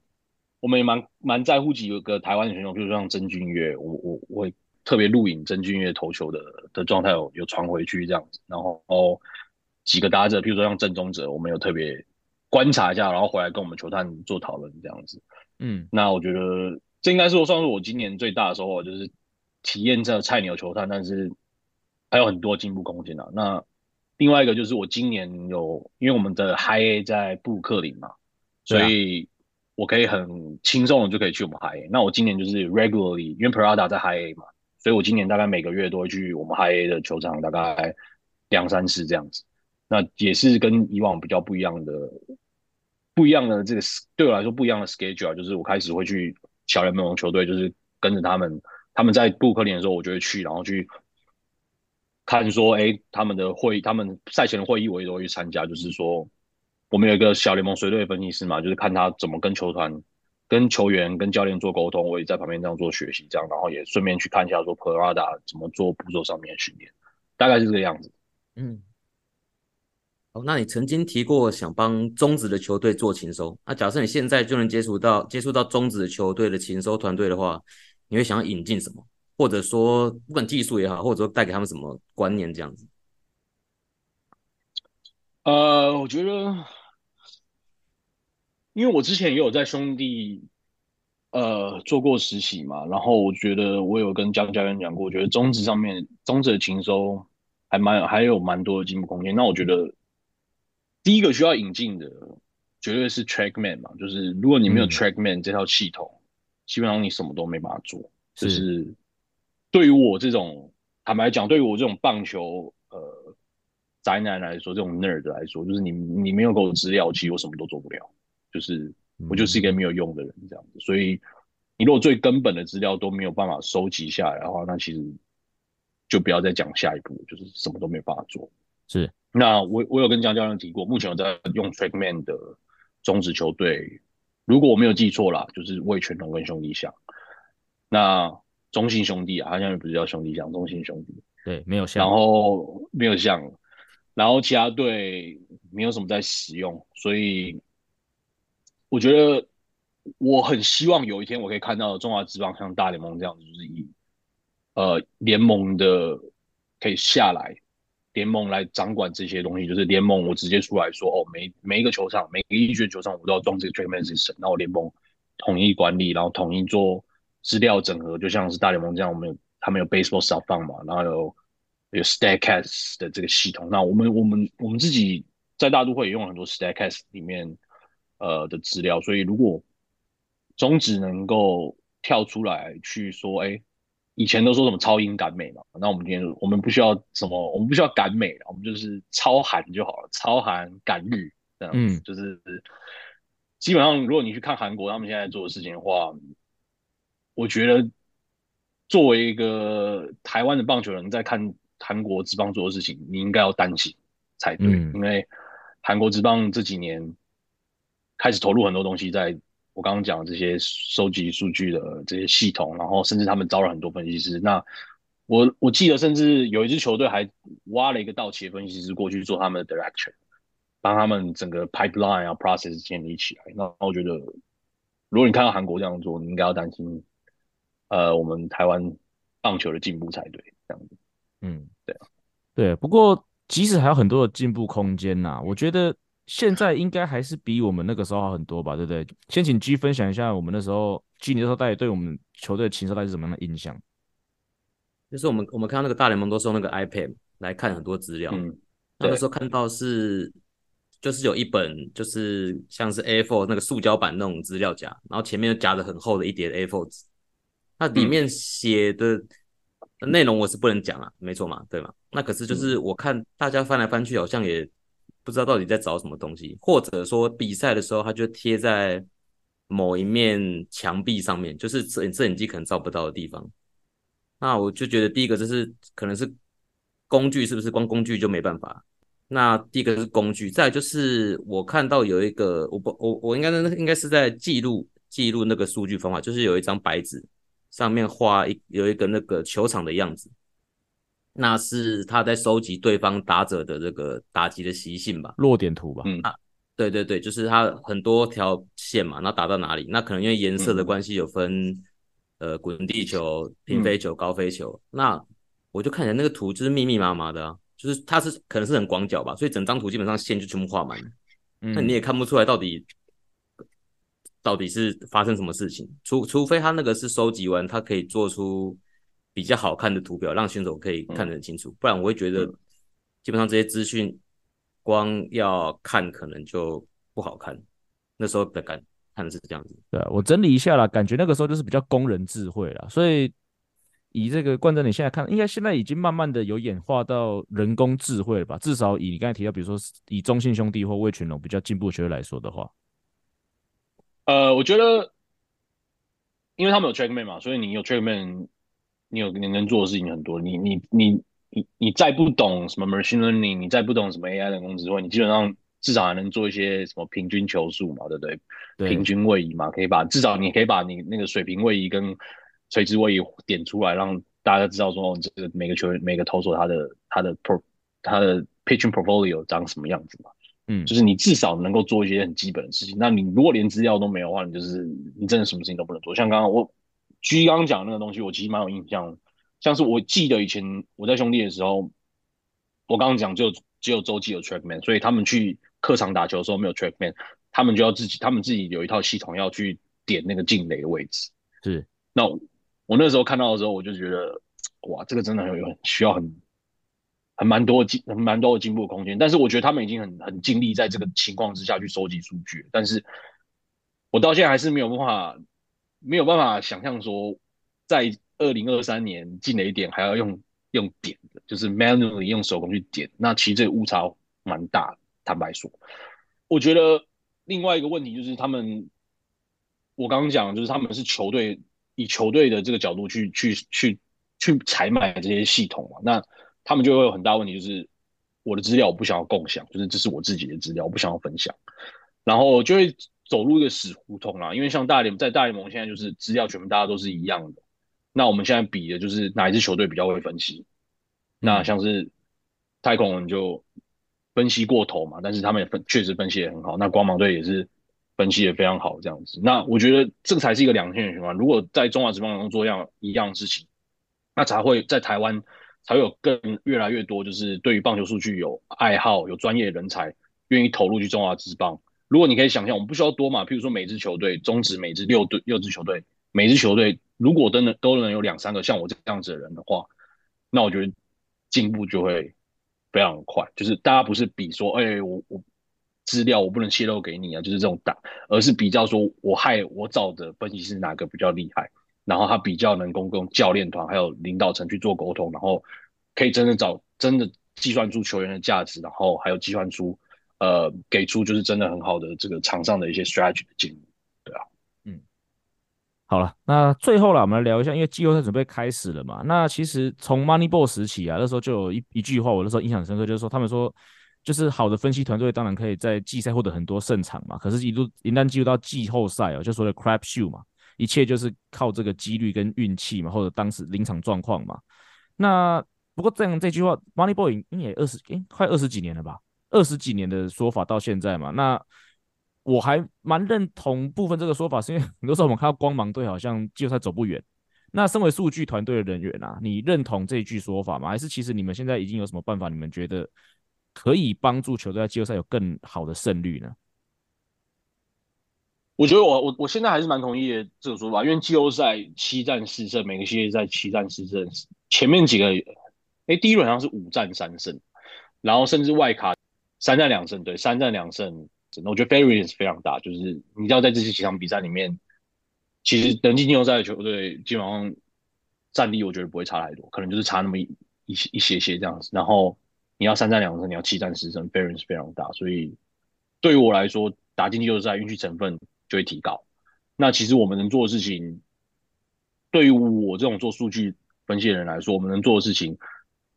我们也蛮蛮在乎几个台湾的选手，比如说像曾俊岳，我我我会特别录影曾俊岳投球的的状态有有传回去这样子，然后哦。几个打者，譬如说像郑宗哲，我们有特别观察一下，然后回来跟我们球探做讨论这样子。嗯，那我觉得这应该是我算是我今年最大的收获，就是体验这菜鸟球探，但是还有很多进步空间啊。那另外一个就是我今年有，因为我们的 High A 在布鲁克林嘛，所以我可以很轻松的就可以去我们 High A。那我今年就是 regularly，因为 Parada 在 High A 嘛，所以我今年大概每个月都会去我们 High A 的球场，大概两三次这样子。那也是跟以往比较不一样的，不一样的这个对我来说不一样的 schedule 啊，就是我开始会去小联盟球队，就是跟着他们，他们在布鲁克林的时候，我就会去，然后去看说，哎，他们的会议，他们赛前的会议我也都会去参加，就是说我们有一个小联盟随队分析师嘛，就是看他怎么跟球团、跟球员、跟教练做沟通，我也在旁边这样做学习，这样，然后也顺便去看一下说 Parada 怎么做步骤上面的训练，大概是这个样子，嗯。哦，那你曾经提过想帮中职的球队做情收，那假设你现在就能接触到接触到中职的球队的情收团队的话，你会想要引进什么？或者说不管技术也好，或者说带给他们什么观念这样子？呃，我觉得，因为我之前也有在兄弟呃做过实习嘛，然后我觉得我有跟江教练讲过，我觉得中职上面中职的情收还蛮还有蛮多的进步空间。那我觉得。第一个需要引进的绝对是 TrackMan 嘛，就是如果你没有 TrackMan 这套系统，嗯、基本上你什么都没办法做。就是对于我这种坦白讲，对于我这种棒球呃宅男来说，这种 nerd 来说，就是你你没有给我资料，其实我什么都做不了。就是我就是一个没有用的人这样子。嗯、所以你如果最根本的资料都没有办法收集下来的话，那其实就不要再讲下一步，就是什么都没办法做。是。那我我有跟江教练提过，目前我在用 TrackMan 的中职球队，如果我没有记错啦，就是味全龙跟兄弟象。那中信兄弟啊，他现在不是叫兄弟象，中信兄弟。对，没有像。然后没有像，然后其他队没有什么在使用，所以我觉得我很希望有一天我可以看到中华职棒像大联盟这样子，就是以呃联盟的可以下来。联盟来掌管这些东西，就是联盟我直接出来说，哦，每每一个球场，每一个一球场，我都要装这个 TrackMan system，然后联盟统一管理，然后统一做资料整合，就像是大联盟这样，我们有他们有 Baseball SubFund 嘛，然后有有 Statcast 的这个系统，那我们我们我们自己在大都会也用了很多 Statcast 里面呃的资料，所以如果中职能够跳出来去说，哎。以前都说什么超英赶美嘛，那我们今天我们不需要什么，我们不需要赶美，我们就是超韩就好了，超韩赶日这样子，嗯，就是基本上如果你去看韩国他们现在做的事情的话，我觉得作为一个台湾的棒球人在看韩国职棒做的事情，你应该要担心才对，嗯，因为韩国职棒这几年开始投入很多东西在。我刚刚讲的这些收集数据的这些系统，然后甚至他们招了很多分析师。那我我记得，甚至有一支球队还挖了一个道奇的分析师过去做他们的 direction，帮他们整个 pipeline 啊 process 建立起来。那我觉得，如果你看到韩国这样做，你应该要担心，呃，我们台湾棒球的进步才对。这样子，嗯，对啊，对。不过，即使还有很多的进步空间呐，我觉得。现在应该还是比我们那个时候好很多吧，对不对？先请 G 分享一下我们那时候，G 你那时候到底对我们球队的情搜大概是什么样的印象？就是我们我们看到那个大联盟都是用那个 iPad 来看很多资料，嗯，那个时候看到是就是有一本就是像是 A4 那个塑胶版那种资料夹，然后前面又夹着很厚的一叠 A4 纸，那里面写的内容我是不能讲啊，没错嘛，对吗？那可是就是我看大家翻来翻去，好像也不知道到底在找什么东西，或者说比赛的时候，它就贴在某一面墙壁上面，就是摄摄影机可能照不到的地方。那我就觉得第一个就是可能是工具，是不是光工具就没办法？那第一个是工具，再就是我看到有一个，我不我我应该应该是在记录记录那个数据方法，就是有一张白纸上面画一有一个那个球场的样子。那是他在收集对方打者的这个打击的习性吧，落点图吧。嗯，啊，对对对，就是他很多条线嘛，那打到哪里？那可能因为颜色的关系有分，嗯、呃，滚地球、平飞球、高飞球。嗯、那我就看起来那个图就是密密麻麻的，啊，就是它是可能是很广角吧，所以整张图基本上线就全部画满了。嗯，那你也看不出来到底到底是发生什么事情，除除非他那个是收集完，他可以做出。比较好看的图表，让选手可以看得很清楚，嗯、不然我会觉得基本上这些资讯光要看可能就不好看。那时候的感看的是这样子。对啊，我整理一下啦，感觉那个时候就是比较工人智慧啦，所以以这个冠真你现在看，应该现在已经慢慢的有演化到人工智慧了吧？至少以你刚才提到，比如说以中信兄弟或魏群龙比较进步的球队来说的话，呃，我觉得因为他们有 TrackMan 嘛，所以你有 TrackMan。你有你能做的事情很多，你你你你你再不懂什么 machine learning，你再不懂什么 AI 人工智慧，你基本上至少还能做一些什么平均球速嘛，对不对？对平均位移嘛，可以把至少你可以把你那个水平位移跟垂直位移点出来，让大家知道说这个每个球员每个投手他的他的 pro 他的 pitching portfolio 长什么样子嘛。嗯，就是你至少能够做一些很基本的事情。那你如果连资料都没有的话，你就是你真的什么事情都不能做。像刚刚我。居刚刚讲那个东西，我其实蛮有印象。像是我记得以前我在兄弟的时候，我刚刚讲就只有周记有 TrackMan，所以他们去客场打球的时候没有 TrackMan，他们就要自己，他们自己有一套系统要去点那个进垒的位置。是，那我，我那时候看到的时候，我就觉得，哇，这个真的很有需要很很蛮多进蛮多的进步空间。但是我觉得他们已经很很尽力在这个情况之下去收集数据，但是我到现在还是没有办法。没有办法想象说，在二零二三年进垒点还要用用点，就是 manually 用手工去点，那其实这个误差蛮大。坦白说，我觉得另外一个问题就是他们，我刚刚讲就是他们是球队以球队的这个角度去去去去采买这些系统嘛，那他们就会有很大问题，就是我的资料我不想要共享，就是这是我自己的资料，我不想要分享，然后就会。走入一个死胡同啦，因为像大联在大联盟现在就是资料全部大家都是一样的，那我们现在比的就是哪一支球队比较会分析，那像是太空人就分析过头嘛，但是他们也分确实分析也很好，那光芒队也是分析也非常好这样子，那我觉得这个才是一个良性的循环，如果在中华职棒中做一样一样的事情，那才会在台湾才有更越来越多就是对于棒球数据有爱好有专业人才愿意投入去中华职棒。如果你可以想象，我们不需要多嘛，譬如说每支球队，中职每支六队六支球队，每支球队如果都能都能有两三个像我这样子的人的话，那我觉得进步就会非常快。就是大家不是比说，哎、我我资料我不能泄露给你啊，就是这种打，而是比较说我害我找的分析师哪个比较厉害，然后他比较能够跟教练团还有领导层去做沟通，然后可以真的找真的计算出球员的价值，然后还有计算出。呃，给出就是真的很好的这个场上的一些 strategy 的建议，对啊，嗯，好了，那最后了，我们来聊一下，因为季后赛准备开始了嘛。那其实从 Moneyball 时期啊，那时候就有一一句话，我那时候印象深刻，就是说他们说，就是好的分析团队当然可以在季赛获得很多胜场嘛，可是一度一旦进入到季后赛哦，就说的 crap shoot 嘛，一切就是靠这个几率跟运气嘛，或者当时临场状况嘛。那不过这样这句话，Money Boy 应也二十，哎，快二十几年了吧？二十几年的说法到现在嘛，那我还蛮认同部分这个说法，是因为很多时候我们看到光芒队好像季后赛走不远。那身为数据团队的人员啊，你认同这一句说法吗？还是其实你们现在已经有什么办法？你们觉得可以帮助球队在季后赛有更好的胜率呢？我觉得我我我现在还是蛮同意的这个说法，因为季后赛七战四胜，每个系列赛七战四胜，前面几个，哎，第一轮好像是五战三胜，然后甚至外卡。三战两胜，对，三战两胜，我觉得 variance 非常大，就是你要在这些几场比赛里面，其实能进季后赛的球队基本上战力我觉得不会差太多，可能就是差那么一一些一些些这样子。然后你要三战两胜，你要七战四胜，variance 非常大，所以对于我来说，打进季后赛运气成分就会提高。那其实我们能做的事情，对于我这种做数据分析的人来说，我们能做的事情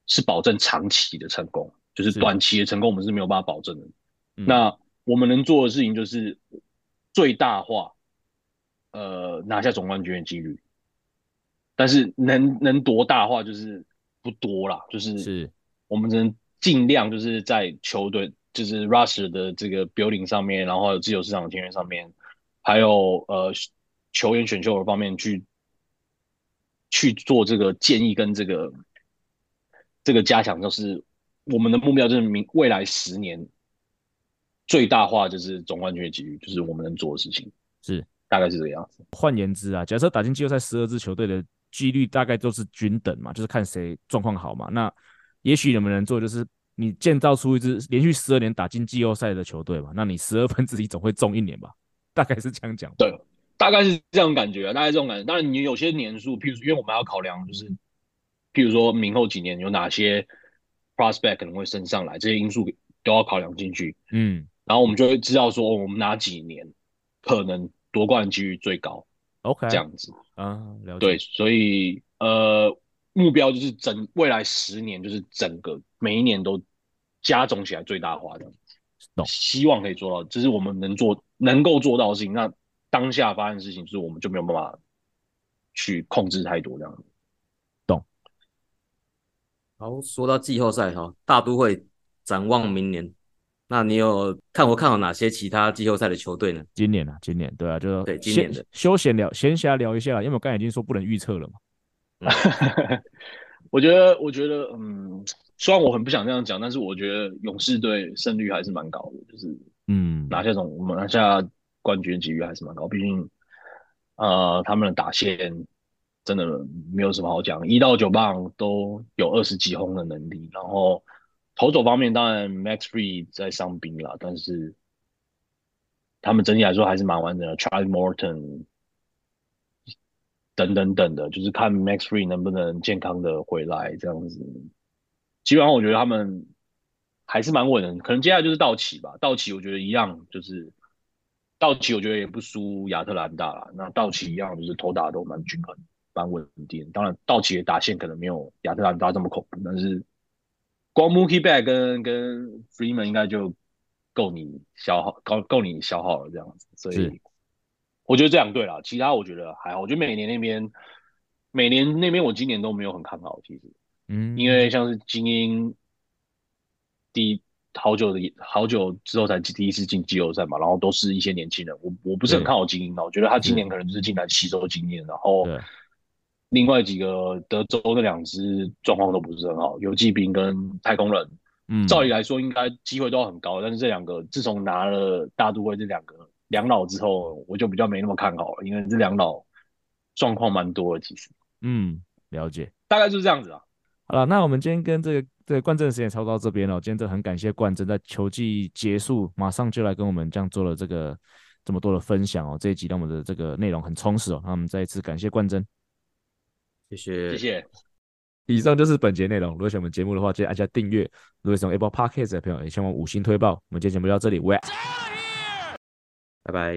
是保证长期的成功，就是短期的成功我们是没有办法保证的。那我们能做的事情就是最大化，呃，拿下总冠军的几率。但是能能多大化就是不多啦，就是是我们只能尽量就是在球队就是 roster 的这个 building 上面，然后还有自由市场的签约上面。还有呃，球员选秀的方面去去做这个建议跟这个这个加强，就是我们的目标，就是明未来十年最大化就是总冠军的几率，就是我们能做的事情，是大概是这个样子。换言之啊，假设打进季后赛十二支球队的几率大概都是均等嘛，就是看谁状况好嘛。那也许你们能做，就是你建造出一支连续十二年打进季后赛的球队嘛，那你十二分之一总会中一年吧。大概是这样讲，对，大概是这种感觉啊，大概这种感觉。当然，你有些年数，譬如说，因为我们要考量，就是譬如说明后几年有哪些 prospect 可能会升上来，这些因素都要考量进去。嗯，然后我们就会知道说，我们哪几年可能夺冠几率最高。OK，这样子啊，了解。对，所以呃，目标就是整未来十年，就是整个每一年都加总起来最大化的。希望可以做到，这是我们能做、能够做到的事情。那当下发生的事情，就是我们就没有办法去控制太多这样子。懂。好，说到季后赛哈，大都会展望明年，那你有看我看好哪些其他季后赛的球队呢？今年啊，今年对啊，就对今年的休闲聊、闲暇聊一下，因为我刚才已经说不能预测了嘛。[laughs] 我觉得，我觉得，嗯。虽然我很不想这样讲，但是我觉得勇士队胜率还是蛮高的，就是嗯，拿下总我们拿下冠军几率还是蛮高。毕竟，呃，他们的打线真的没有什么好讲，一到九棒都有二十几轰的能力。然后投手方面，当然 Max Free 在伤兵了，但是他们整体来说还是蛮完整的。Charlie Morton 等等等的，就是看 Max Free 能不能健康的回来这样子。基本上我觉得他们还是蛮稳的，可能接下来就是道奇吧。道奇我觉得一样，就是道奇我觉得也不输亚特兰大啦。那道奇一样就是投打都蛮均衡、蛮稳定。当然，道奇的打线可能没有亚特兰大这么恐怖，但是光 Mookie Betts 跟跟 Freeman 应该就够你消耗，够够你消耗了这样子。所以我觉得这两队啦，其他我觉得还好。我觉得每年那边，每年那边我今年都没有很看好，其实。嗯，因为像是精英，第好久的好久之后才第一次进季后赛嘛，然后都是一些年轻人，我我不是很看好精英的，我觉得他今年可能就是进来吸收经验，然后另外几个德州的两支状况都不是很好，游骑兵跟太空人，嗯，照理来说应该机会都很高，但是这两个自从拿了大都会这两个两老之后，我就比较没那么看好了，因为这两老状况蛮多的，其实，嗯，了解，大概就是这样子啊。好了，那我们今天跟这个这个冠正的时间差不多到这边了。今天真的很感谢冠正在球季结束马上就来跟我们这样做了这个这么多的分享哦。这一集让我们的这个内容很充实哦。那我们再一次感谢冠正，谢谢谢谢。以上就是本节内容。如果喜欢我们节目的话，记得按下订阅。如果喜欢 Apple Podcast 的朋友，也希望五星推爆。我们今天节目就到这里，喂，拜拜。